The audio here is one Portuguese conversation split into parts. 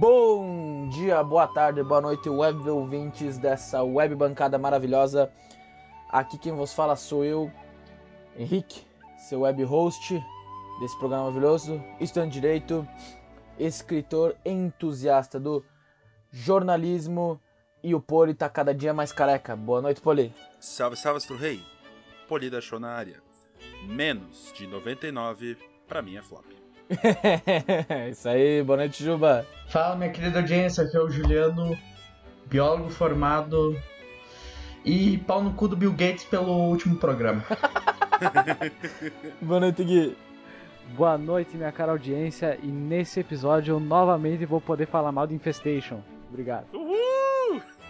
Bom dia, boa tarde, boa noite, web ouvintes dessa web bancada maravilhosa. Aqui quem vos fala sou eu, Henrique, seu web host desse programa maravilhoso, estudante de direito, escritor entusiasta do jornalismo e o Poli tá cada dia mais careca. Boa noite, Poli. Salve, salve, Astro Rei. Poli da show na área. Menos de 99 pra mim é flop. Isso aí, boa noite, Juba. Fala, minha querida audiência, aqui é o Juliano, biólogo formado e pau no cu do Bill Gates pelo último programa. boa noite, Gui. Boa noite, minha cara audiência, e nesse episódio eu novamente vou poder falar mal de Infestation. Obrigado. Uhul!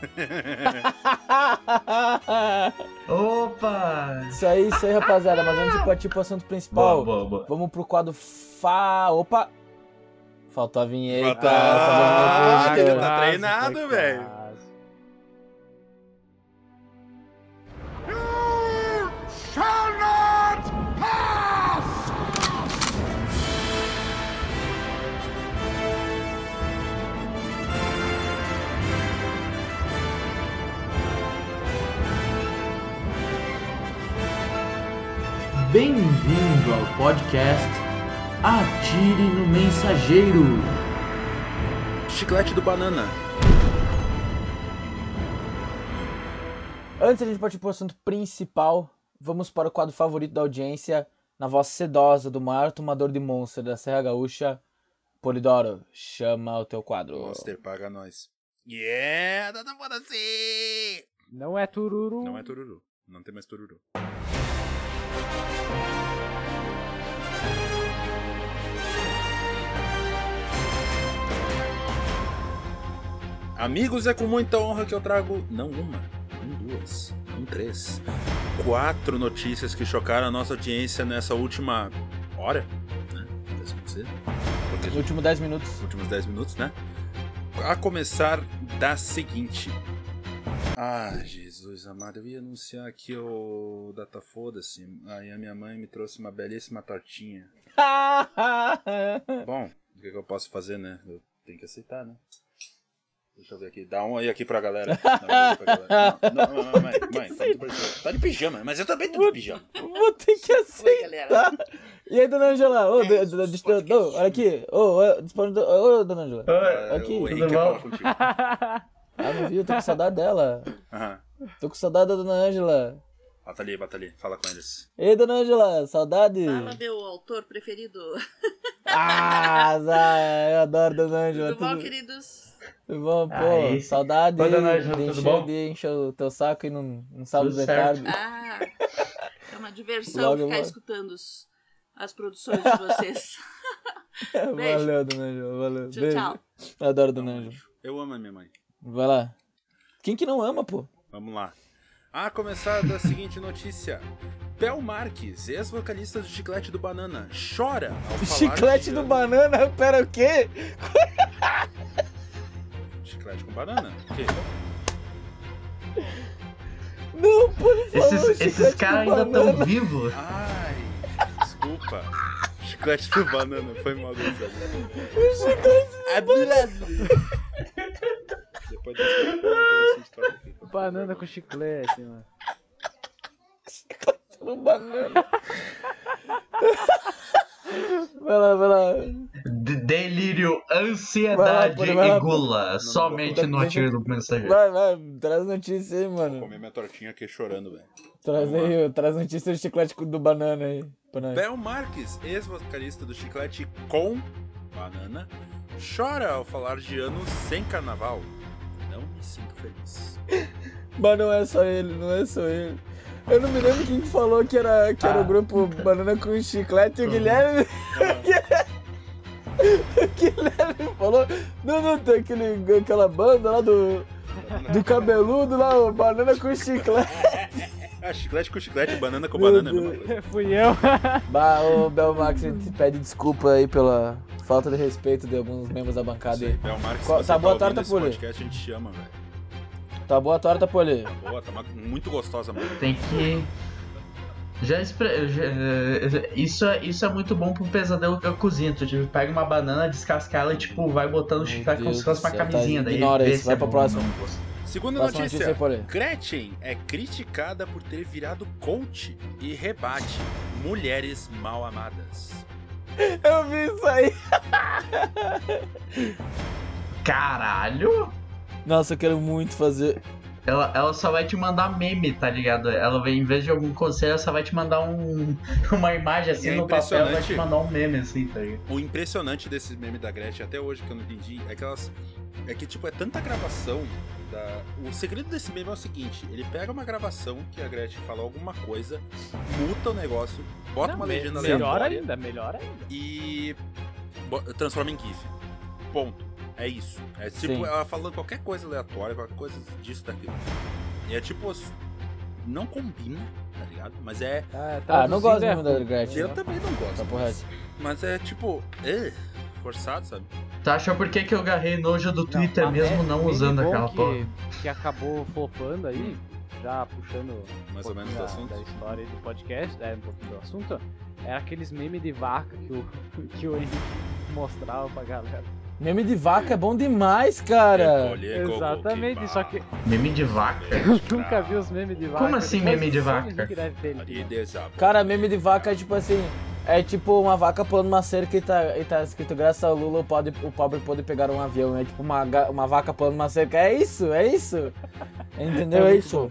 Opa! Isso aí, isso aí, rapaziada. Mas antes de partir pro assunto principal, Boa, boa, boa. vamos pro quadro Fa. Opa! Faltou a vinheta. Faltou. Faltou a Ah, ele tá treinado, velho. Bem-vindo ao podcast Atire no Mensageiro. Chiclete do banana. Antes de a gente partir pro assunto principal, vamos para o quadro favorito da audiência, na voz sedosa do maior tomador de monstro da Serra Gaúcha, Polidoro. Chama o teu quadro. Monster paga nós. Yeah, tá foda assim. Não é tururu. Não é tururu. Não tem mais tururu. Amigos, é com muita honra que eu trago não uma, não duas, não três, quatro notícias que chocaram a nossa audiência nessa última hora, né? Porque últimos 10 minutos. últimos 10 minutos, né? A começar da seguinte. Ah, Jesus amado, eu ia anunciar aqui o Data Foda-se. Aí a minha mãe me trouxe uma belíssima tortinha. Bom, o que, que eu posso fazer, né? Eu tenho que aceitar, né? Deixa eu ver aqui. Dá um aí aqui pra galera. Dá um aí pra galera. Não, não, não, mãe, mãe, tá de pijama. Tá de pijama, mas eu também tô de pijama. Vou ter que aceitar. E aí, dona Angela? Ô, do- do- do- do- olha aqui. Ô, dona Angela. Ah, Aqui, o tudo Henrique bom? fala contigo. Ah, não viu? Tô com saudade dela. Aham. Tô com saudade da dona Angela. Bata ali, bata ali. Fala com eles. Ei, dona Angela, saudade. Fala, meu autor preferido. Ah, Zé, eu adoro dona Angela. Tudo bom, Tudo, queridos? Bom, pô. Aí. Saudade Oi, dona Ângela, de tudo encher, bom? de encher o teu saco e não, não sábado Tudo de certo. tarde. Ah, é uma diversão Logo, ficar logo. escutando os- as produções de vocês. Beijo. Valeu, dona Angela, valeu. Tchau, Beijo. tchau. Eu adoro dona Angela. Eu amo a minha mãe. Vai lá. Quem que não ama, pô? Vamos lá. A começar da seguinte notícia. Bel Marques, ex-vocalista do Chiclete do Banana, chora ao falar Chiclete de do banana, pera o quê? Chiclete com banana? O quê? Não, ele falou Esses, chiclete esses caras ainda banana. estão vivos. Ai, desculpa. Chiclete do banana, foi mal gozado. Depois dessa eu vou colocar essa história aqui. Banana com chiclete, mano. do banana. Vai lá, vai lá. D- Delírio, Vai lá, ansiedade vai lá, e gula. Não, somente não, no não, Atire do Mensageiro. Vai, vai, traz notícia aí, Vou mano. comer minha tortinha aqui chorando, velho. Traz aí, traz notícia do chiclete do banana aí. Pra nós. Bel Marques, ex-vocalista do Chiclete com banana, chora ao falar de anos sem carnaval. Não me sinto feliz. Mas não é só ele, não é só ele. Eu não me lembro quem que falou que era, que era Ah. o grupo Banana com Chiclete e o Uhum. Guilherme. o Guilherme falou. Não, não, tem aquele, aquela banda lá do, do cabeludo lá, o Banana com Chiclete. Ah, chiclete com chiclete, banana com Meu banana, é Deus. mesma. Fui eu. Bah, ô Belmax, a gente pede desculpa aí pela falta de respeito de alguns membros da bancada Isso aí. aí, Bel Marques, Qual- você tá boa a ouvindo torta, esse Pulha? podcast, a gente te ama, velho. Tá boa a torta, Poli? Boa, tá muito gostosa, mano. Tem que. Já, expre- já- eh, isso, é, isso é muito bom pro pesadelo que eu cozinho. Tu tipo, pega uma banana, descasca ela e tipo, vai botando chiclete como se fosse uma tá, camisinha. daí ignora vê isso, vai é pra bom próxima. não. Segunda Próxima notícia. notícia. Gretchen é criticada por ter virado coach e rebate mulheres mal amadas. Eu vi isso aí. Caralho! Nossa, eu quero muito fazer. Ela, ela só vai te mandar meme, tá ligado? Ela vai, em vez de algum conselho, ela só vai te mandar um, uma imagem assim é no papel, vai te mandar um meme assim, tá ligado? O impressionante desse meme da Gretchen, até hoje que eu não entendi, é que elas. É que, tipo, é tanta gravação. Da... O segredo desse meme é o seguinte: ele pega uma gravação que a Gretchen fala alguma coisa, muta o negócio, bota Não, uma legenda Melhor aleatória ainda, melhor ainda. e transforma em GIF. Ponto. É isso. É tipo Sim. ela falando qualquer coisa aleatória, qualquer coisa disso, daquilo. E é tipo. Não combina, tá ligado? Mas é. Ah, Ah, não gosto traduzindo muito é da. Gretchen. Eu também não gosto. Tá mas, mas é tipo. eh, forçado, sabe? Tu acha por que, que eu agarrei nojo do Twitter a mesmo me- não usando aquela que, porra? Que acabou flopando aí, já puxando um Mais ou menos pouquinho do da, assunto. da história do podcast, é, um pouquinho do assunto, era aqueles memes de vaca que o, que o Henrique mostrava pra galera. Meme de vaca é bom demais, cara. Exatamente, só que Meme de vaca? eu nunca vi os memes de vaca. Como assim meme de vaca? Cara, meme de vaca é tipo assim. É tipo uma vaca pulando uma cerca e tá, e tá escrito graças ao Lula o pobre, o pobre pode pegar um avião. É tipo uma, uma vaca pulando uma cerca. É isso, é isso. Entendeu? É É, isso.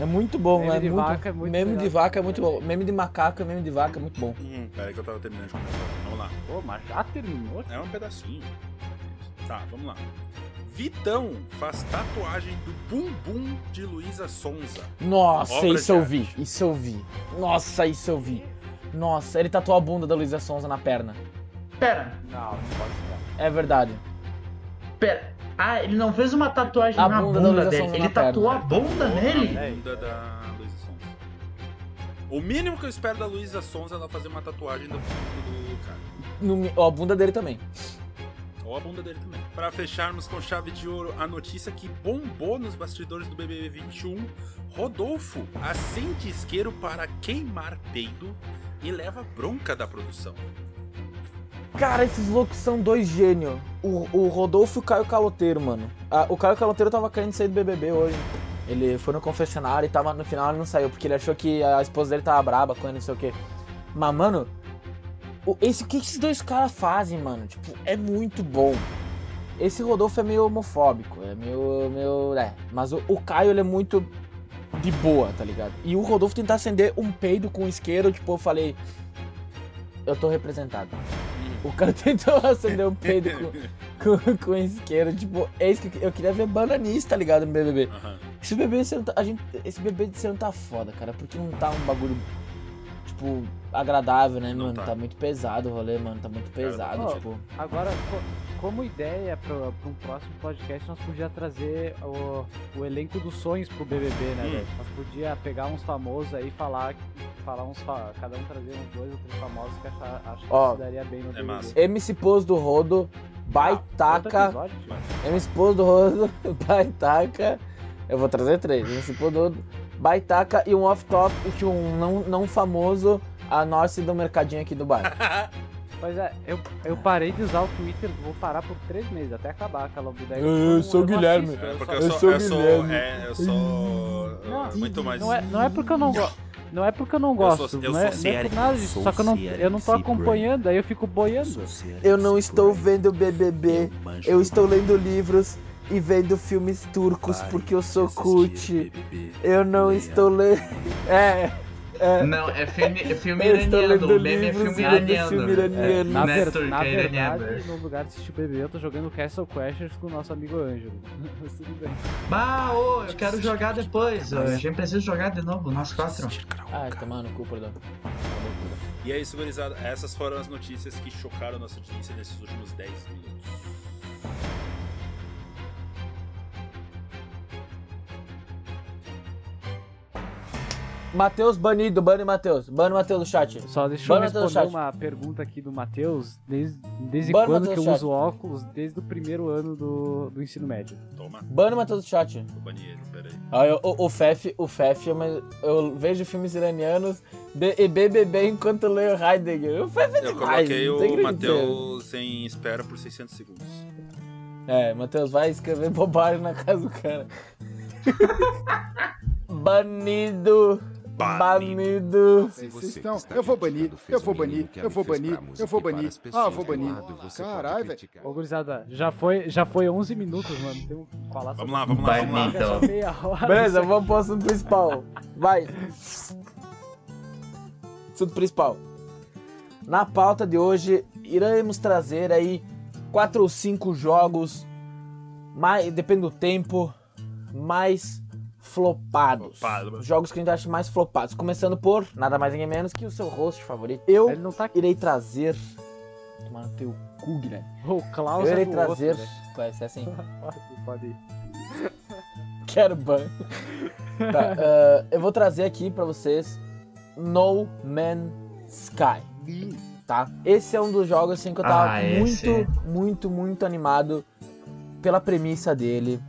É muito bom, Meme é de muito, vaca é muito Meme de vaca é muito bom. Meme de macaco e meme de vaca é muito bom. Hum, pera aí que eu tava terminando de comentar. Vamos lá. Pô, mas já terminou? É um pedacinho. Tá, vamos lá. Vitão faz tatuagem do bumbum de Luísa Sonza. Nossa, Obra isso eu arte. vi, isso eu vi. Nossa, isso eu vi. Nossa, ele tatuou a bunda da Luísa Sonza na perna. Pera, Não, não pode ser. É verdade. pera. Ah, ele não fez uma tatuagem A na bunda bunda, dele. Ele tatuou a bunda nele? A bunda da Luísa Sonza. O mínimo que eu espero da Luísa Sonza é ela fazer uma tatuagem do do cara. No, ó, a bunda dele também. Ou a bunda dele também. Pra fecharmos com chave de ouro, a notícia que bombou nos bastidores do BBB 21. Rodolfo acende isqueiro para queimar peido e leva bronca da produção. Cara, esses loucos são dois gênios. O, o Rodolfo e o Caio Caloteiro, mano. Ah, o Caio Caloteiro tava querendo sair do BBB hoje. Ele foi no confessionário e tava no final ele não saiu, porque ele achou que a esposa dele tava braba com ele, não sei o quê. Mas, mano, o, esse, o que esses dois caras fazem, mano? Tipo, é muito bom. Esse Rodolfo é meio homofóbico, é meio. meio é. Mas o, o Caio, ele é muito de boa, tá ligado? E o Rodolfo tentar acender um peido com isqueiro, tipo, eu falei. Eu tô representado. O cara tentou acender um peido com, com, com isqueiro, tipo, é isso que eu, eu queria ver bananista, tá ligado, no BBB. Aham. Esse ano tá, a gente, esse BBB desse ano tá foda, cara, porque não tá um bagulho, tipo, agradável, né, Não mano? tá. Tá. muito pesado o rolê, mano, tá muito Cara, pesado, ó, tipo... Agora, co- como ideia para um próximo podcast, nós podíamos trazer o, o elenco dos sonhos pro BBB, né, Hum. velho? Nós podíamos pegar uns famosos aí e falar, falar uns, cada um trazer uns dois ou três famosos que achar, acho que Ó, se daria bem no BBB. massa. MC Pose do Rodo, Ah, Baitaca, tio. MC Pose do Rodo, Baitaca, eu vou trazer três, MC Pose do Rodo, Baitaca e um off-topic, um não, não famoso, a Norse do mercadinho aqui do bairro. Pois é, eu, eu parei de usar o Twitter, vou parar por três meses, até acabar aquela vida. Eu sou o Guilherme. É, porque Eu eu, sou, eu sou, Guilherme. é, eu sou Não, muito mais. Não é, não é porque eu não gosto. Não é porque eu não Eu gosto, sou- eu não, é, não é por nada disso, só que eu não, eu não tô acompanhando, aí eu fico boiando. Eu não estou vendo BBB, eu estou lendo livros e vendo filmes turcos porque eu sou cult. Eu não estou lendo. É, é. Não, é filme, é filme iraniano. O meme é filme iraniano. filme iraniano. Na, Né, ver- turca na iraniana. verdade, no lugar de assistir BBB, eu tô jogando Castle Crashers com o nosso amigo Ângelo. Mas tudo bem. Bah, ô, eu quero jogar depois. A gente precisa jogar de novo, nós quatro. Ai, tomar no cu, perdão. E é isso, gurizada. Essas foram as notícias que chocaram nossa audiência nesses últimos 10 minutos. Matheus banido, bane Matheus. Bane Matheus do chat. Só deixa eu Bora, Matheus, responder chat. uma pergunta aqui do Matheus. Desde, desde quando que eu chat. uso óculos? Desde o primeiro ano do, do ensino médio. Toma, Bane Matheus do chat. vou banir ele, peraí. Ah, eu- o, o Fef, o Fef, eu, eu vejo filmes iranianos de, e BBB enquanto leio Heidegger. O Fef é Eu demais. coloquei não tem o Matheus em espera por 600 segundos. É, Matheus, vai escrever bobagem na casa do cara. Banido. Banido. Vocês estão. Eu vou banir, eu vou banir, eu vou banir, eu vou banir. Ah, eu vou banir. Caralho, velho. Ô, gurizada, já foi, já foi 11 minutos, mano. Que falar Vamos lá, vamos lá, vamos lá. Hora. Beleza, vamos pro assunto principal. Vai. Assunto principal. Na pauta de hoje, iremos trazer aí quatro ou cinco jogos, mais, depende do tempo, mais flopados. Flopado. Os jogos que a gente acha mais flopados. Começando por nada mais ninguém menos que o seu host favorito. Eu Ele não tá irei trazer. Tomar no teu cu, Guilherme. O Klaus Eu é irei do trazer. outro, né? Vai ser assim. Pode, ir. Quero ban. Tá, ah, eu vou trazer aqui pra vocês No Man's Sky. Tá? Esse é um dos jogos assim que eu tava Ah, muito, muito, muito animado pela premissa dele,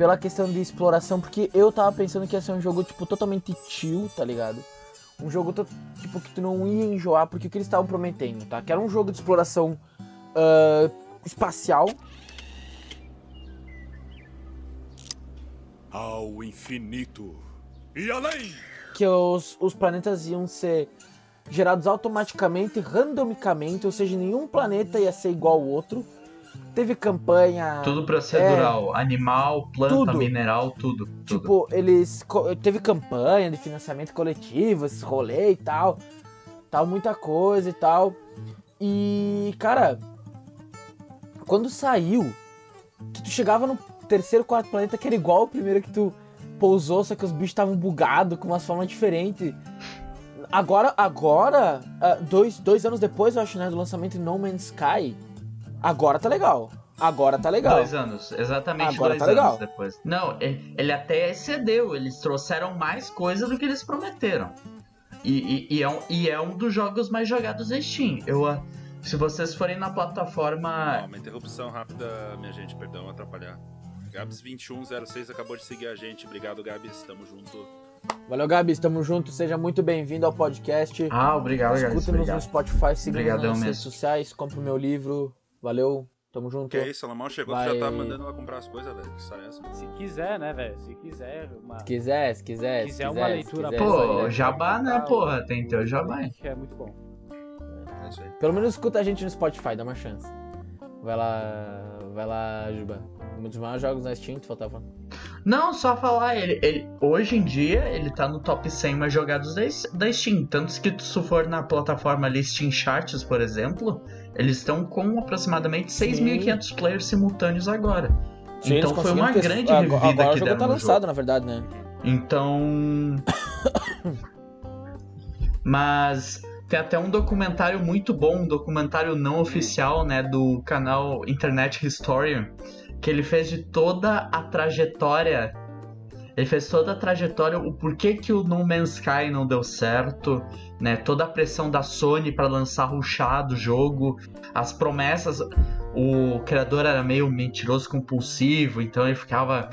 pela questão de exploração, porque eu tava pensando que ia ser um jogo tipo totalmente chill, tá ligado? Um jogo tipo que tu não ia enjoar, porque o que eles estavam prometendo, tá? Que era um jogo de exploração ah, espacial, Ao infinito e além! que os, os planetas iam ser gerados automaticamente, randomicamente, ou seja, nenhum planeta ia ser igual ao outro. Teve campanha. Tudo procedural. Animal, planta, Tudo. mineral, tudo. tudo. Tipo, eles. Teve campanha de financiamento coletivo, esses rolê e tal. Tal, muita coisa e tal. E, cara. Quando saiu, que tu chegava no terceiro, quarto planeta que era igual ao primeiro que tu pousou, só que os bichos estavam bugados, com umas formas diferentes. Agora, agora, ah, dois, dois anos depois, eu acho, né, do lançamento de No Man's Sky, agora tá legal. Agora tá legal. Dois anos, exatamente Agora dois tá anos legal. depois. Não, e- ele até excedeu, eles trouxeram mais coisa do que eles prometeram. E, e- e é, um, e é um dos jogos mais jogados da Steam. Eu, ah, se vocês forem na plataforma. uma interrupção rápida, minha gente, perdão atrapalhar. Gabs2106 acabou de seguir a gente. Obrigado, Gabs. Tamo junto. Valeu, Gabi, tamo junto. Seja muito bem-vindo ao podcast. Ah, obrigado, guys. Escuta-nos no. Spotify, siga-nos nas redes mesmo. sociais, compre o meu livro. Valeu, tamo junto. Que é isso, Salamão chegou, tu Vai. já tá mandando ela comprar as coisas, velho. Que é essa? Se quiser, né, velho? Se quiser uma. Se quiser, se quiser, Se se quiser quiser, uma se leitura quiser, aí, Pô, né? jabá, né, porra? Tem teu jabá. Que é muito bom. É isso aí. Pelo menos escuta a gente no Spotify, dá uma chance. Vai lá, vai lá, Juba. Um dos maiores jogos na Steam, tu faltava falando. Não, só falar, ele, ele- hoje em dia ele tá no top 100 mais jogados da, da Steam. Tanto que se tu for na plataforma ali Steam Charts, por exemplo, eles estão com aproximadamente 6.500 players simultâneos agora. Sim, então foi uma conseguiram grande ter- agora, agora o que jogo deram tá no lançado, jogo. na verdade, né? Então. Mas tem até um documentário muito bom, um documentário não oficial, né, do canal Internet Historian, que ele fez de toda a trajetória. Ele fez toda a trajetória, o porquê que o No Man's Sky não deu certo, né? Toda a pressão da Sony para lançar rushado o jogo, as promessas. O criador era meio mentiroso compulsivo, então ele ficava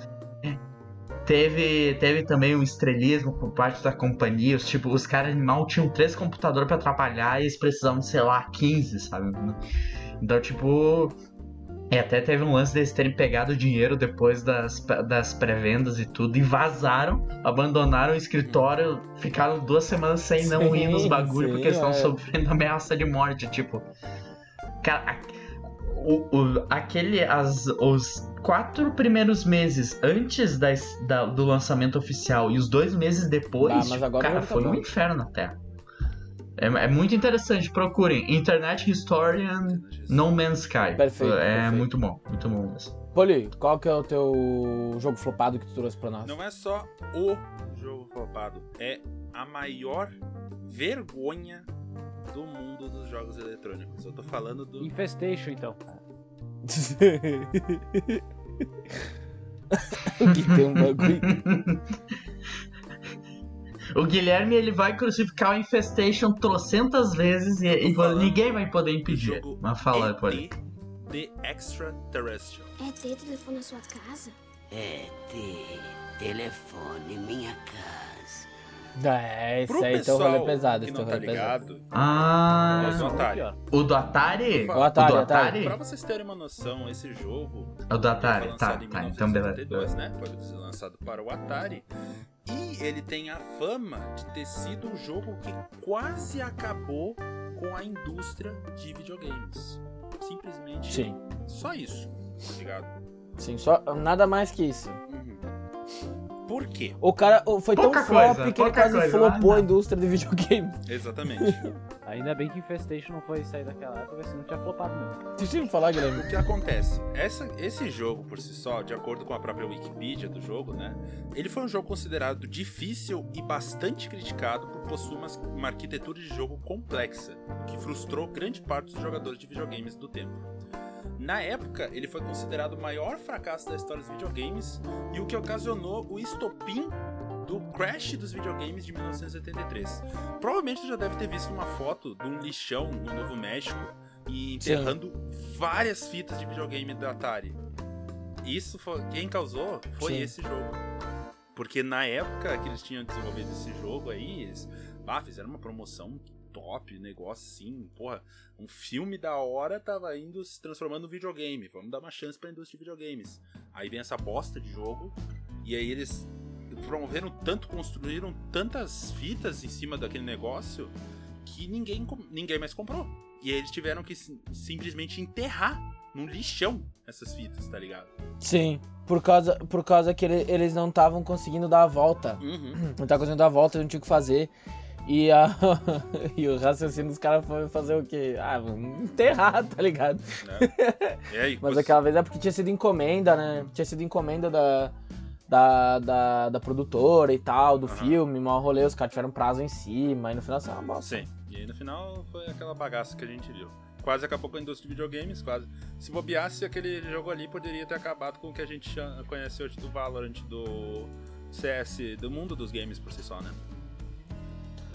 Teve, teve também um estrelismo por parte da companhia. Os, tipo, os caras mal tinham três computadores pra trabalhar e eles precisavam, sei lá, 15, sabe? Então, tipo. E até teve um lance deles terem pegado o dinheiro depois das, das pré-vendas e tudo e vazaram, abandonaram o escritório, ficaram duas semanas sem não ir nos Sim, bagulho sim, porque estão é. sofrendo ameaça de morte. Tipo, cara, o, o- aquele, as, os quatro primeiros meses antes das- da- do lançamento oficial e os dois meses depois, Ah, tipo, cara, foi um inferno Terra. É, é muito interessante, procurem. Internet Historian No Man's Sky. Perfeito, É perfeito. muito bom, muito bom mesmo. Poli, qual que é o teu jogo flopado que tu trouxe pra nós? Não é só o jogo flopado, é a maior vergonha do mundo dos jogos eletrônicos. Eu tô falando do. Infestation, então. que tem um bagulho. O Guilherme ele vai crucificar o Infestation trocentas vezes e, e ninguém vai poder impedir. Mas fala, ET pode. The Extraterrestrial. É ter telefone na sua casa? É ter telefone minha casa. É, esse Pro aí tem um rolê pessoal pesado, que esse não tá rolê pesado. ligado, Ah, o Atari. o do Atari? O Atari, o do Atari. Atari? Pra vocês terem uma noção, esse jogo O do Atari, foi tá, lançado em tá, então beleza. 1972, né? Foi lançado para o Atari. E ele tem a fama de ter sido um jogo que quase acabou com a indústria de videogames. Simplesmente Sim, só isso, tá ligado? sim, só nada mais que isso. Uhum. Por quê? O cara foi tão Pouca flop coisa, que ele quase coisa, flopou ah, a indústria de videogame. Exatamente. Ainda bem que Infestation não foi sair daquela época, senão tinha flopado mesmo. Deixa eu me falar, Guilherme. O que acontece? Essa- esse jogo, por si só, de acordo com a própria Wikipedia do jogo, né? Ele foi um jogo considerado difícil e bastante criticado por possuir uma, uma arquitetura de jogo complexa, que frustrou grande parte dos jogadores de videogames do tempo. Na época, ele foi considerado o maior fracasso da história dos videogames e o que ocasionou o estopim do crash dos videogames de 1983. Provavelmente você já deve ter visto uma foto de um lixão no Novo México e enterrando várias fitas de videogame da Atari. Isso foi quem causou foi Sim. esse jogo. Porque na época que eles tinham desenvolvido esse jogo aí, eles ah, fizeram uma promoção top, negócio assim, porra, um filme da hora tava indo se transformando no videogame. Vamos dar uma chance pra indústria de videogames. Aí vem essa bosta de jogo e aí eles promoveram tanto, construíram tantas fitas em cima daquele negócio que ninguém, ninguém mais comprou. E aí eles tiveram que sim- simplesmente enterrar num lixão essas fitas, tá ligado? Sim, por causa, por causa que ele- eles não estavam conseguindo dar a volta. Uhum. Não tava conseguindo dar a volta, não tinha o que fazer. E, a, e o raciocínio dos caras foi fazer o quê? Ah, enterrar, tá ligado? E aí, Mas aquela vez é porque tinha sido encomenda, né? Tinha sido encomenda da, da, da, da produtora e tal, do Aham. filme, mal rolê, os caras tiveram prazo em cima, e no final assim, ah, bosta. Sim. E aí no final foi aquela bagaça que a gente viu. Quase acabou com a indústria de videogames, quase. Se bobeasse, aquele jogo ali poderia ter acabado com o que a gente conhece hoje do Valorant, do CS, do mundo dos games por si só, né?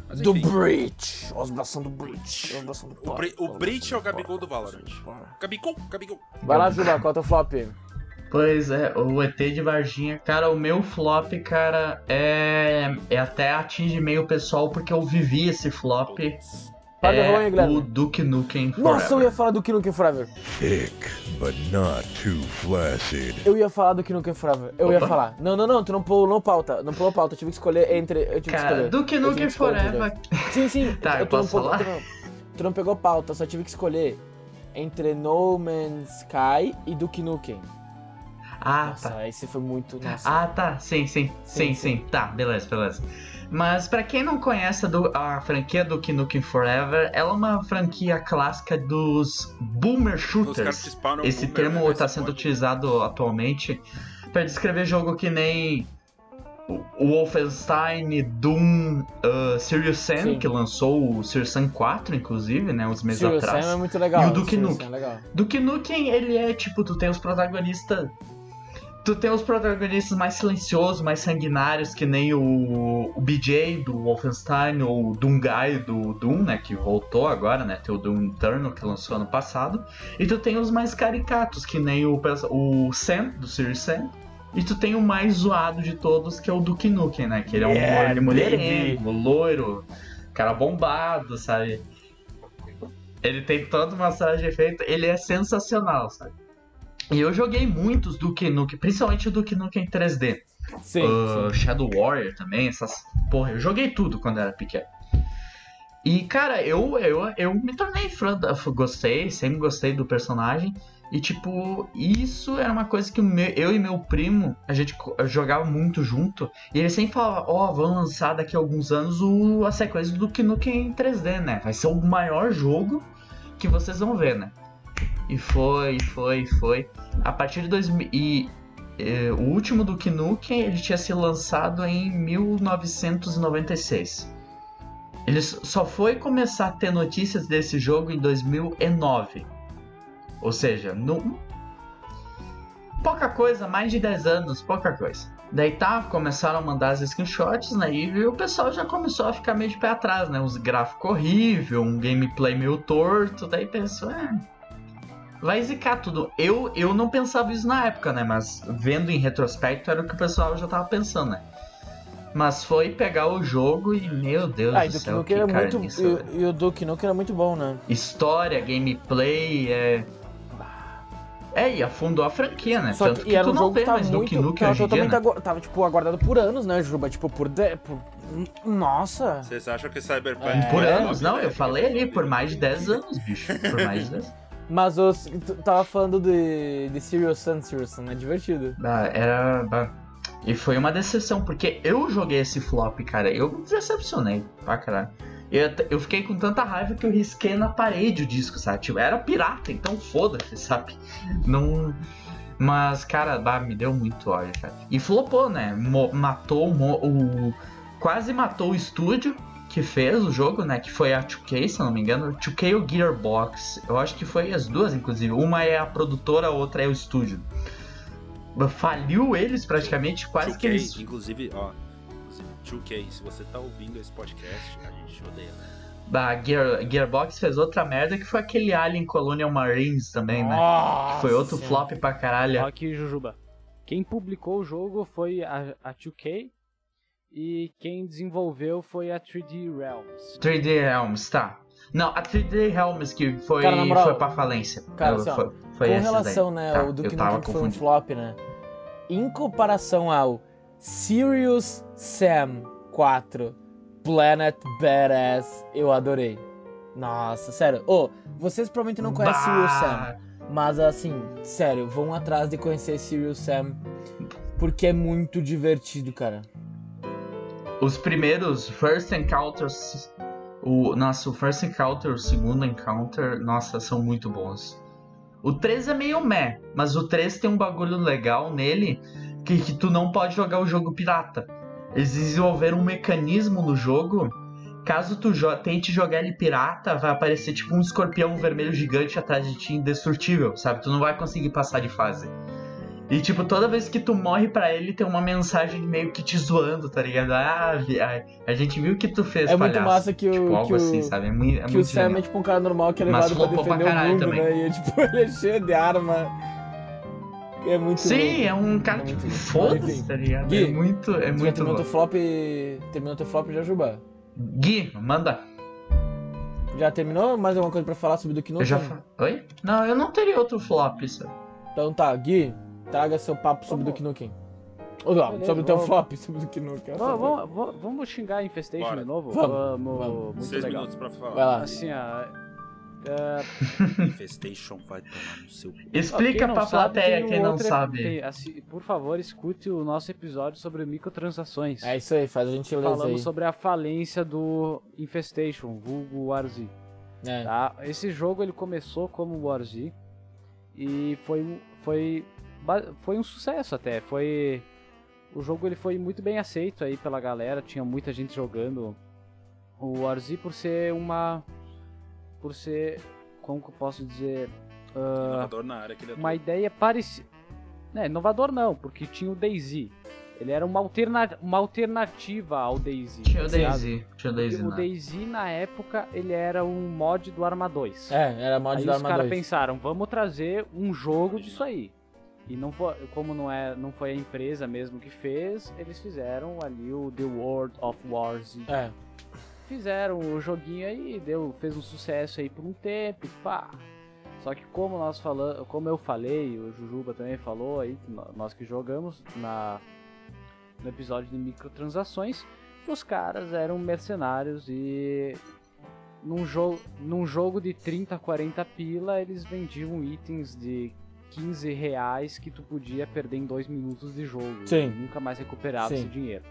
Mas, Do Breach! Os bração do Breach. Do o, Bre o Breach é o Gabigol do Valorant. Gabigol, Gabigol. Vai lá, Juba, qual é o teu flop? Pois é, o ET de Varginha, cara, o meu flop, cara, é, é até atinge meio pessoal porque eu vivi esse flop. Putz. Paga é Guilherme. o Duke Nukem Nossa, eu Forever. ia falar do Knuckle Forever. Thick, but not too flaccid. Eu ia falar do Knuckle Forever. Eu ia Opa. falar. Não, não, não, tu não pulou pauta. Não pulou pauta. Eu tive que escolher entre. Eu tive que Cara, escolher. Duke Eu Nukem que Forever. Sim, sim. Tá, eu não posso pulou- falar? tu, não, tu não pegou pauta, só tive que escolher entre No Man's Sky e Duke Nukem. Ah, Nossa, tá. esse foi muito. Nossa. Ah, tá. Sim, sim, Sim, sim, sim. Tá, beleza, beleza. Mas pra quem não conhece a, do- a franquia do Nukem Forever, ela é uma franquia clássica dos boomer shooters. Esse boomer, termo né, está nesse sendo mod. utilizado atualmente para descrever jogo que nem o Wolfenstein, Doom, uh, Serious Sam, Sim. que lançou o Serious Sam 4, inclusive, né, uns meses Serious atrás. Sam é muito legal. E o Duke Serious Nukem. Sam é legal. Duke Nukem, ele é tipo, tu tem os protagonistas. Tu tem os protagonistas mais silenciosos, mais sanguinários, que nem o, o BJ do Wolfenstein ou o Doomguy do Doom, né? Que voltou agora, né? Tem o Doom Eternal que lançou ano passado. E tu tem os mais caricatos, que nem o, o Sam, do Serious Sam. E tu tem o mais zoado de todos, que é o Duke Nukem, né? Que ele é um Yeah, ele é mulherengo, loiro, cara bombado, sabe? Ele tem toda uma sala de efeito, ele é sensacional, sabe? E eu joguei muitos Duke Nukem, principalmente o Duke Nukem 3D. Sim, Uh, sim. Shadow Warrior também, essas. Porra, eu joguei tudo quando era pequeno. E, cara, eu, eu, eu me tornei fã, da- gostei, sempre gostei do personagem. E, tipo, isso era uma coisa que meu- eu e meu primo, a gente jogava muito junto. E ele sempre falava: Ó, vão lançar daqui a alguns anos o, a sequência do Nukem 3D, né? Vai ser o maior jogo que vocês vão ver, né? E foi, foi, foi. A partir de 2000. E eh, o último Duke Nukem ele tinha sido lançado em 1996. Ele só foi começar a ter notícias desse jogo em 2009. Ou seja, não... pouca coisa, mais de 10 anos, pouca coisa. Daí tá, começaram a mandar as screenshots, né? E o pessoal já começou a ficar meio de pé atrás, né? Uns gráficos horríveis, um gameplay meio torto. Daí pensou, é. Vai zicar tudo. Eu, eu não pensava isso na época, né? Mas vendo em retrospecto era o que o pessoal já tava pensando, né? Mas foi pegar o jogo e, meu Deus Ah, e do Duke céu, Nukem que era muito. E, e o Duke Nukem era muito bom, né? História, gameplay, é. É, e afundou a franquia, né? Só Tanto que, que, era tu um não jogo vê tava mais muito. Duke Nukem hoje em dia, né? Tava, tipo, aguardado por anos, né, Juba? Tipo, por. De... por... Nossa! Vocês acham que Cyberpunk É. Por anos, não, eu falei ali, por mais de 10 anos, bicho. Por mais de 10 Mas os, tu tava falando de, de Serious Sun, Serious Sun, é divertido. Ah, era. bah. E foi uma decepção, porque eu joguei esse flop, cara. Eu me decepcionei pra caralho. Eu, eu fiquei com tanta raiva que eu risquei na parede o disco, sabe? Tipo, era pirata, então foda-se, sabe? Não. Mas, cara, bah, me deu muito ódio, cara. E flopou, né? Mo- matou mo- o. Quase matou o estúdio que fez o jogo, né? Que foi a 2K, se eu não me engano. 2K ou Gearbox. Eu acho que foi as duas, inclusive. Uma é a produtora, a outra é o estúdio. Faliu eles praticamente, quase que 2K, eles. inclusive, ó. inclusive, 2K, se você tá ouvindo esse podcast, a gente te odeia, né? A Gear, Gearbox fez outra merda que foi aquele Alien Colonial Marines também, né? Nossa! Que foi outro flop pra caralho. Ó aqui, Jujuba. Quem publicou o jogo foi a, a 2K e quem desenvolveu foi a 3D Realms. 3D Realms, tá. Não, a 3D Realms que foi, Cara, moral, foi pra falência. cara, assim, foi, foi Com relação, daí. né, Tá, o Duke Nukem que foi um flop, né? Em comparação ao Sirius Sam 4 Planet Badass, eu adorei. Nossa, sério. Ô, vocês provavelmente não conhecem Sirius Sam. Mas assim, sério, vão atrás de conhecer Serious Sam. Porque é muito divertido, cara. Os primeiros First Encounters. O, nossa, o First Encounter, o segundo Encounter, nossa, são muito bons. O 3 é meio meh, mas o 3 tem um bagulho legal nele que, que tu não pode jogar o jogo pirata. Eles desenvolveram um mecanismo no jogo. Caso tu jo tente jogar ele pirata, vai aparecer tipo um escorpião vermelho gigante atrás de ti, indestrutível, sabe? Tu não vai conseguir passar de fase. E tipo, toda vez que tu morre pra ele, tem uma mensagem meio que te zoando, tá ligado? Ah, a, a gente viu que tu fez, É muito palhaço. massa que o- Tipo, algo que o- assim, sabe? É muito, é que o muito Sam genial. é tipo um cara normal que é Mas levado pra roubou pra defender o caralho mundo, também. né? E é, tipo, ele é cheio de arma. É muito Sim, é um cara É tipo, muito louco. foda-se, tá ligado? Gui, é muito, é já muito terminou teu flop. Terminou teu flop já, Juba? Gui, manda. Já terminou? Mais alguma coisa pra falar sobre Duke Eu Nukem? já fa... Oi? Não, eu não teria outro flop, sabe? Então tá, Gui, traga seu papo sobre Vamos. Duke. Ou não, Beleza, sobre o teu vamos. flop, sobre Duke Nukem. Vamos, vamos, vamos- vamos xingar a Infestation Bora. de novo? Vamos, vamos. Muito Seis legal. minutos pra falar. Vai lá. Assim, é, Infestation vai tomar no seu Explica quem não pra sabe, plateia um quem não sabe. tem- assim, por favor, escute o nosso episódio sobre microtransações. É isso aí, faz a gentileza aí. Falamos sobre a falência do Infestation, vulgo Warzy. É. Tá? Esse jogo ele começou como Warzy e foi, foi, foi um sucesso até. Foi o jogo ele foi muito bem aceito aí pela galera, tinha muita gente jogando o Warzy por ser uma por ser como que eu posso dizer ah, Inovador na área que ele uma ideia parecida. É, inovador não, porque tinha o DayZ. Ele era uma, alterna... uma alternativa ao DayZ. Tinha o tá? Daisy. Tinha o Daisy, o né? Na época ele era um mod do Arma 2. É, era mod aí da os Arma caras 2. pensaram, vamos trazer um jogo disso aí. E não foi, como não é, não foi a empresa mesmo que fez, eles fizeram ali o The World of Wars. É, Fizeram o joguinho aí, deu, fez um sucesso aí por um tempo, pá. Só que como nós falamos, como eu falei, o Jujuba também falou aí, nós que jogamos na no episódio de microtransações, os caras eram mercenários e num jogo, num jogo de 30, 40 pila, eles vendiam itens de 15 reais que tu podia perder em dois minutos de jogo. Sim. E nunca mais recuperava Sim. esse dinheiro.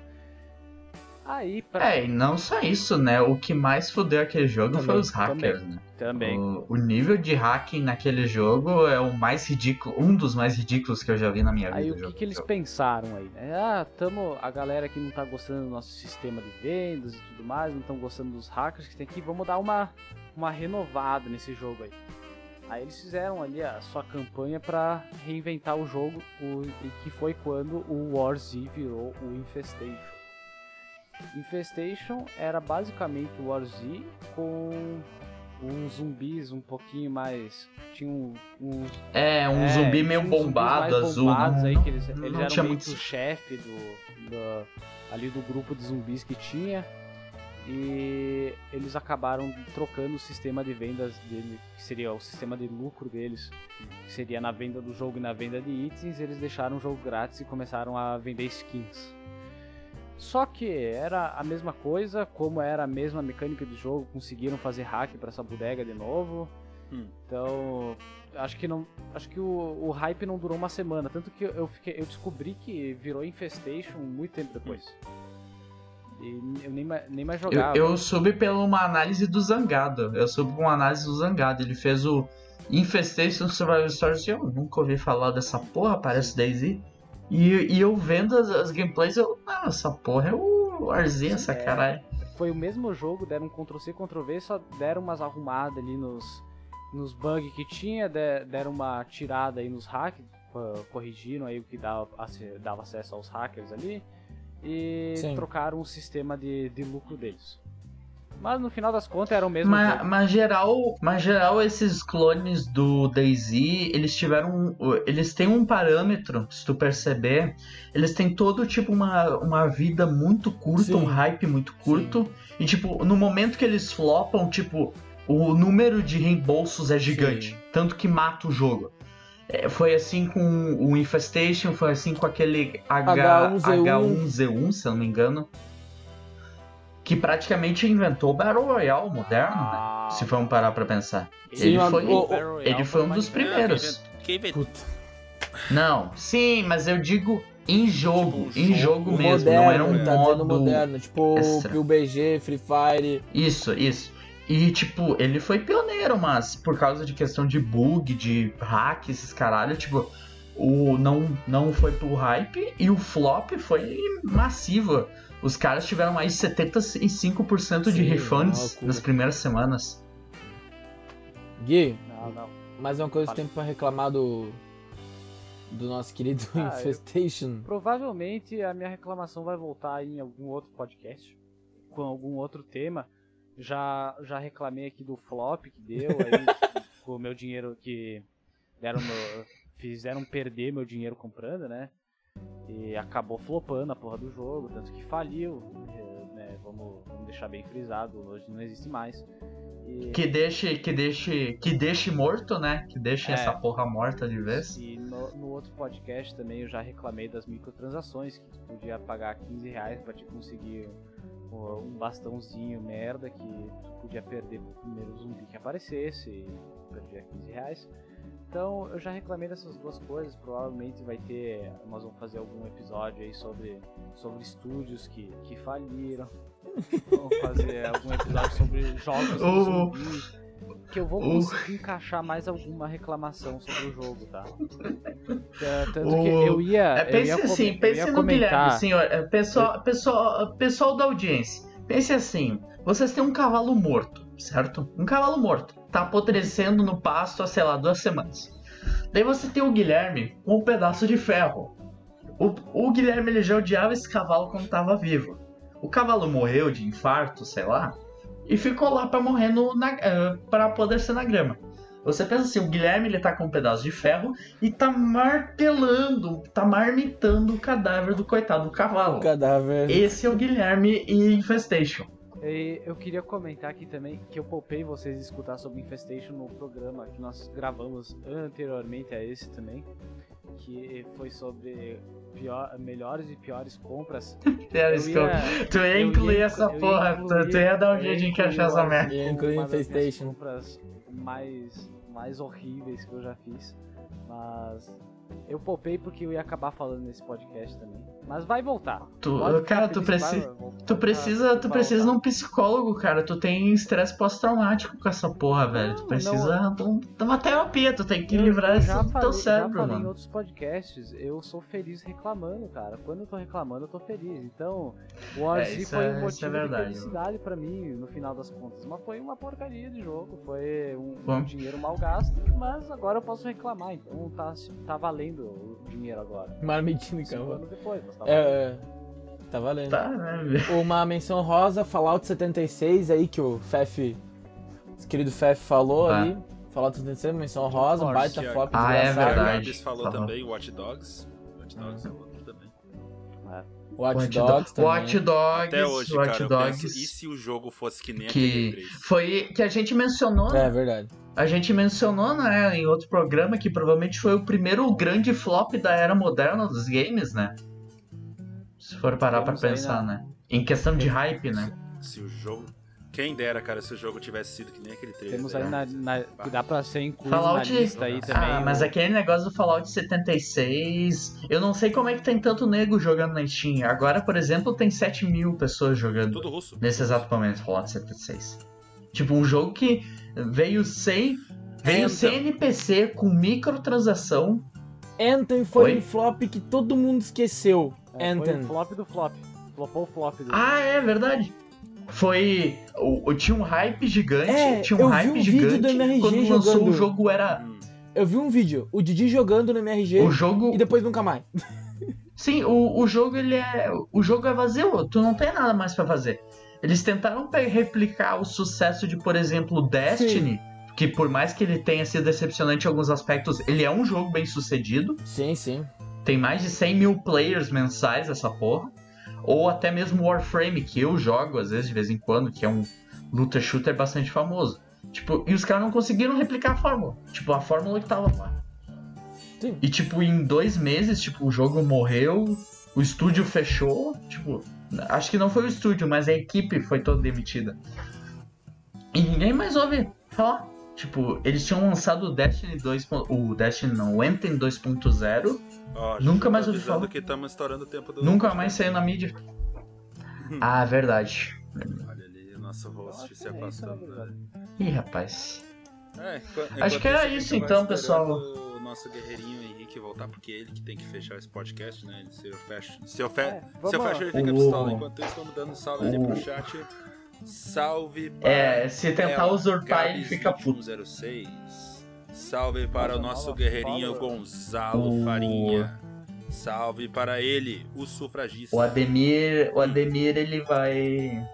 Aí, pra... É, e não só isso, né? O que mais fudeu aquele jogo foi Também, os hackers, né? também. O, o nível de hacking naquele jogo é o mais ridículo, um dos mais ridículos que eu já vi na minha vida. Aí o que, jogo. que eles pensaram aí, né? Ah, tamo, a galera que não tá gostando do nosso sistema de vendas e tudo mais, não estão gostando dos hackers que tem aqui, vamos dar uma, uma renovada nesse jogo aí. Aí eles fizeram ali a sua campanha para reinventar o jogo, o, e que foi quando o War Z virou o Infestation. Infestation era basicamente o War Z com uns zumbis um pouquinho mais. Tinha um, uns. É, um é, zumbi meio bombado, azul. bombados não- aí, que eles, eles eram meio muito- o chefe do, do- ali do grupo de zumbis que tinha. E eles acabaram trocando o sistema de vendas dele, que seria o sistema de lucro deles, que seria na venda do jogo e na venda de itens, eles deixaram o jogo grátis e começaram a vender skins. Só que era a mesma coisa, como era a mesma mecânica de jogo, conseguiram fazer hack para essa bodega de novo. Hum. Então, acho que não, acho que o, o hype não durou uma semana, tanto que eu fiquei, eu descobri que virou Infestation muito tempo depois. E eu nem, nem mais Eu, jogava. eu soube pela uma análise do Zangado. Eu soube por uma análise do Zangado. Ele fez o Infestation Survival Stories. Eu nunca ouvi falar dessa porra, parece Daisy. E, e eu vendo as, as gameplays, eu. Ah, essa porra é o Warzone, essa É. caralho. Foi o mesmo jogo, deram um Ctrl-C, Ctrl-V, só deram umas arrumadas ali nos, nos bugs que tinha, de- deram uma tirada aí nos hacks, co- corrigiram aí o que dava, dava acesso aos hackers ali, e Sim. trocaram o sistema de, de lucro deles. Mas no final das contas era o mesmo Mas, jogo. mas geral, mas geral esses clones do DayZ, eles tiveram, um- eles têm um parâmetro, se tu perceber, eles têm todo tipo uma, uma vida muito curta, Sim. um hype muito curto, e tipo, no momento que eles flopam, tipo, o número de reembolsos é gigante, Sim. tanto que mata o jogo. É, foi assim com o Infestation, foi assim com aquele H, H1Z1. H1Z1, se eu não me engano. Que praticamente inventou o Battle Royale moderno, né? Ah, Se vamos parar pra pensar. Sim, ele foi, o- Battle Royale ele foi um dos primeiros. Quem inventou? Não, sim, mas eu digo em jogo, Tipo, em jogo jogo mesmo, não era um moderno, tá modo. moderno, tipo extra. PUBG, Free Fire. Isso, isso. E tipo, ele foi pioneiro, mas por causa de questão de bug, de hack, esses caralho, tipo, o não não foi pro hype e o flop foi massivo. Os caras tiveram mais de 75% de Sim, refunds nas primeiras semanas. Gui, Não, não. mais uma coisa que tem pra reclamar do. Do nosso querido Ah, eu- Infestation. Provavelmente a minha reclamação vai voltar em algum outro podcast, com algum outro tema. Já, já reclamei aqui do flop que deu, aí, com o meu dinheiro que deram fizeram perder meu dinheiro comprando, né? E acabou flopando a porra do jogo, tanto que faliu, né? Vamos, vamos deixar bem frisado, hoje não existe mais. E, Que deixe, que deixe, que deixe morto, né? Que deixe É. essa porra morta de vez. E no, no outro podcast também eu já reclamei das microtransações, que tu podia pagar 15 reais pra te conseguir um, bastãozinho merda que tu podia perder pro primeiro zumbi que aparecesse e perdia 15 reais. Então eu já reclamei dessas duas coisas, provavelmente vai ter. Nós vamos fazer algum episódio aí sobre, sobre estúdios que, que faliram. Vamos fazer algum episódio sobre jogos de O- zumbi. Que eu vou conseguir encaixar mais alguma reclamação sobre o jogo, tá? É, Tanto que eu ia. É, eu pense ia come- assim, eu pense ia no Guilherme, comentar. senhor. é, Pessoal, pessoal, pessoal da audiência. Pense assim, vocês têm um cavalo morto, certo? Um cavalo morto. Tá apodrecendo no pasto há, sei lá, duas semanas. Daí você tem o Guilherme com um pedaço de ferro. O, o Guilherme ele já odiava esse cavalo quando tava vivo. O cavalo morreu de infarto, sei lá, e ficou lá pra morrer no, na, eh, pra apodrecer na grama. Você pensa assim, o Guilherme ele tá com um pedaço de ferro e tá martelando, tá marmitando o cadáver do coitado do cavalo. Cadáver. Esse é o Guilherme e Infestation. E eu queria comentar aqui também que eu poupei vocês de escutar sobre Infestation no programa que nós gravamos anteriormente a esse também, que foi sobre pior- melhores e piores compras. Era Eu isso que eu- ia- Tu ia ia incluir inclu- essa ia porra, tu, incluir- tu ia dar um jeito de ia encaixar essa merda. Ia incluir minhas Infestation. compras mais, mais horríveis que eu já fiz. Mas eu poupei porque eu ia acabar falando nesse podcast também. Mas vai voltar. Tu, Pode cara, tu, preci, vai voltar, tu precisa, tu precisa de um psicólogo, cara. Tu tem estresse pós-traumático com essa porra, velho. Tu Não, precisa de, um- de uma terapia, tu tem que Eu- livrar eu isso já do teu cérebro, já falei em mano. outros podcasts, eu sou feliz reclamando, cara. Quando eu tô reclamando, eu tô feliz. Então, o Odyssey isso foi é- um é motivo de verdade, felicidade pra mim, no final das contas. Mas foi uma porcaria de jogo, foi um, um dinheiro mal gasto, mas agora eu posso reclamar, então tá, tá valendo o dinheiro agora. Marmitinho, Cinco cara. anos depois, mas tá valendo. É, é, tá valendo. Tá, né? Uma menção rosa, Fallout 76 aí, que o Fef, o querido Fef falou Tá. ali. Fallout 76, menção rosa, Force. baita flop Ah, é verdade. O falou Falou. também, Watch Dogs. Watch Dogs é outro também. Watch, Watch Dogs também. Watch Dogs, Até hoje, Watch cara, eu Dogs, penso, e se o jogo fosse que nem que aquele 3? foi que a gente mencionou, É verdade. a gente mencionou, né, em outro programa que provavelmente foi o primeiro grande flop da era moderna dos games, né? Se for parar aí pensar, na- né? Em questão de hype, né? Se o jogo... Quem dera, cara, se o jogo tivesse sido que nem aquele 3. Temos aí na, na- que dá pra ser incluído Fallout- na lista aí também. Ah, mas o- aquele negócio do Fallout 76, eu não sei como é que tem tanto nego jogando na Steam. Agora, por exemplo, tem 7 mil pessoas jogando Tudo russo. nesse exato momento, Fallout 76. Tipo, um jogo que veio sem. Veio sem NPC, com microtransação. Anthem foi Oi? um flop que todo mundo esqueceu. É, foi o flop do flop. Flopou o flop do. Ah, é verdade. Foi. O, o- tinha um hype gigante. É, tinha um eu vi hype um vídeo gigante. do MRG quando lançou jogando. o jogo era. Hum. Eu vi um vídeo, o Didi jogando no MRG O jogo. e depois nunca mais. Sim, o, o jogo ele é. O jogo é vazio, tu não tem nada mais pra fazer. Eles tentaram replicar o sucesso de, por exemplo, Destiny, que por mais que ele tenha sido decepcionante em alguns aspectos, ele é um jogo bem sucedido. Sim, sim. Tem mais de 100 mil players mensais essa porra. Ou até mesmo Warframe, que eu jogo às vezes de vez em quando, que é um luta shooter bastante famoso. Tipo, e os caras não conseguiram replicar a fórmula. Tipo, a fórmula que tava lá. Sim. E tipo, em dois meses, tipo, o jogo morreu, o estúdio fechou, tipo, acho que não foi o estúdio, mas a equipe foi toda demitida. E ninguém mais ouve falar. Tipo, eles tinham lançado o Destiny 2. O Destiny não, o Anthem 2.0. Ó, Nunca já mais ouvi falar. que estamos estourando o tempo do... Nunca mais saiu na mídia. Ah, verdade. Olha ali, o nosso host Nossa, se afastando. é verdade. Ih, rapaz. É, Acho que era isso então, pessoal. O nosso guerreirinho Henrique voltar, porque é ele que tem que fechar esse podcast, né? Se eu fecho, se eu fe... É, se eu fecho ele fica O- pistola. Enquanto isso, vamos dando um salve ali pro chat. Salve para É, se tentar usurpar ele fica puto. 2106. Salve para o nosso guerreirinho. Gonzalo Farinha. Salve para ele, o sufragista. O Ademir, o Ademir ele vai.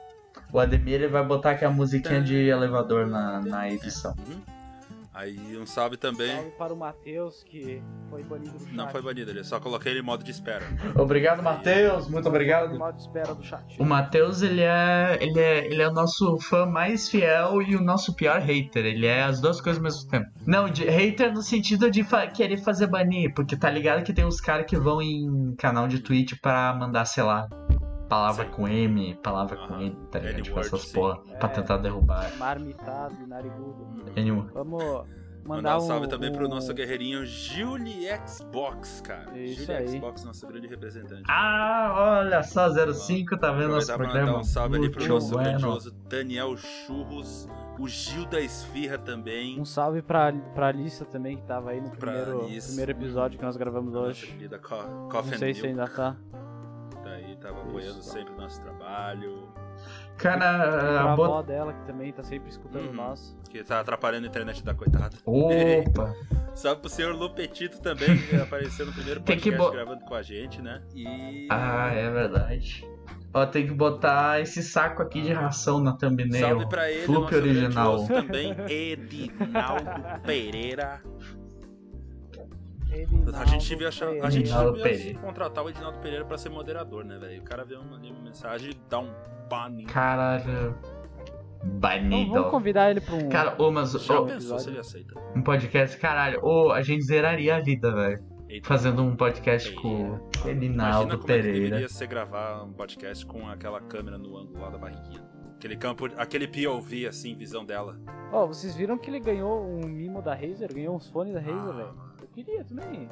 O Ademir ele vai botar aqui a musiquinha de elevador na, na edição. Uhum. Aí um salve também. Salve para o Matheus, que foi banido do chat. Não foi banido, ele só coloquei ele em modo de espera. Obrigado, Matheus. Muito obrigado. Modo de espera do chat. O Matheus, ele é, ele, é, ele é o nosso fã mais fiel e o nosso pior hater. Ele é as duas coisas ao mesmo tempo. Não, de hater no sentido de fa- querer fazer banir, porque tá ligado que tem os caras que vão em canal de Twitch pra mandar, sei lá, palavra Sim. com M, palavra com. N, tá ligado? Tipo essas sim. porra, pra É. tentar derrubar. Marmitado e narigudo. N- Vamos Mandar mandar um salve um, também um... pro nosso guerreirinho Julie Xbox, cara. Isso Julie aí. Xbox, nosso grande representante. Ah, olha só, 05, tá vendo nosso pra programa? mandar um salve ali pro nosso bueno. grandioso Daniel Churros, o Gil da Esfirra também. Um salve pra, pra Alissa também, que tava aí no Pra primeiro, primeiro episódio que nós gravamos Nossa hoje. querida Co Não Coffee sei and se ainda tá. Tá aí, tava apoiando Isso. sempre o nosso trabalho. Cara, Pra a avó bot... dela, que também tá sempre escutando Uhum. nós. Que tá atrapalhando a internet da coitada. Opa! Salve pro senhor Lupetito também, que apareceu no primeiro podcast bo- gravando com a gente, né? E. Ah, é verdade. Ó, tem que botar esse saco aqui de ração na thumbnail. Salve pra ele, Flup original. também, Edinaldo Pereira. A gente devia, achar, a gente Edinaldo devia Pereira. contratar o Edinaldo Pereira pra ser moderador, né, velho? O cara vê uma, uma mensagem e dá um ban. Caralho. Então, Banido. vamos convidar ele pra um. Cara, ô, mas Já ô, pensou se ele aceita? um podcast, caralho. Ô, a gente zeraria a vida, velho. Eita. Fazendo um podcast com Imagina Edinaldo como é Pereira. deveria ser gravar um podcast com aquela câmera no ângulo lá da barriguinha. Aquele campo, aquele POV, assim, visão dela. Ó, vocês viram que ele ganhou um mimo da Razer? Ganhou uns fones da Razer, Ah, velho? Eu queria também.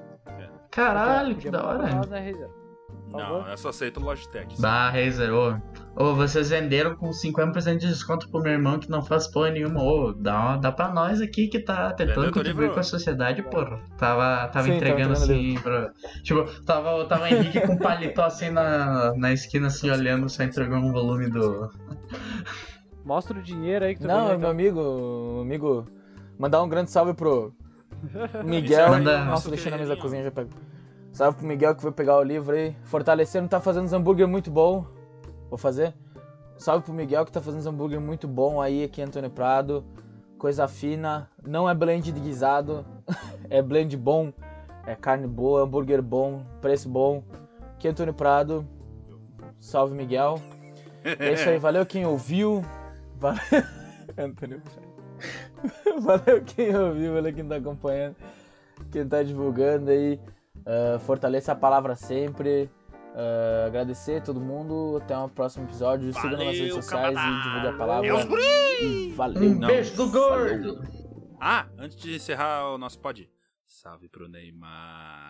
Caralho, que da hora. Nós, né, Não, eu só aceito Logitech. Bah, Razer, ô. Ô, vocês venderam com 50% de desconto pro meu irmão que não faz porra nenhuma. Ô, dá, dá pra nós aqui que tá tentando contribuir com a sociedade, porra. Tava, tava Sim, tava entregando entregando assim pra. Tipo, tava, tava Henrique com paletó assim na, na esquina, assim, olhando, só entregou um volume do. Mostra o dinheiro aí que tu Não, meu então. amigo, amigo. Mandar um grande salve pro Miguel. Nossa, deixa na mesa da cozinha já pego. Salve pro Miguel que foi pegar o livro aí. Fortalecendo, tá fazendo uns hambúrguer muito bom. Vou fazer. Salve pro Miguel que tá fazendo uns hambúrguer muito bom aí aqui Antônio Prado. Coisa fina. Não é blend de guisado. é blend bom. É carne boa, hambúrguer bom, preço bom. Aqui Antônio Prado. Salve Miguel. É isso aí, valeu quem ouviu. Valeu. Antônio Prado. Valeu quem ouviu, valeu quem tá acompanhando, quem tá divulgando aí. Ah, fortaleça a palavra sempre. Ah, agradecer a todo mundo. Até o próximo episódio. Siga nas redes Valeu, sociais camarada. e divulgue a palavra. E valeu. Um Não. beijo do gordo! Ah, antes de encerrar o nosso pod, salve pro Neymar.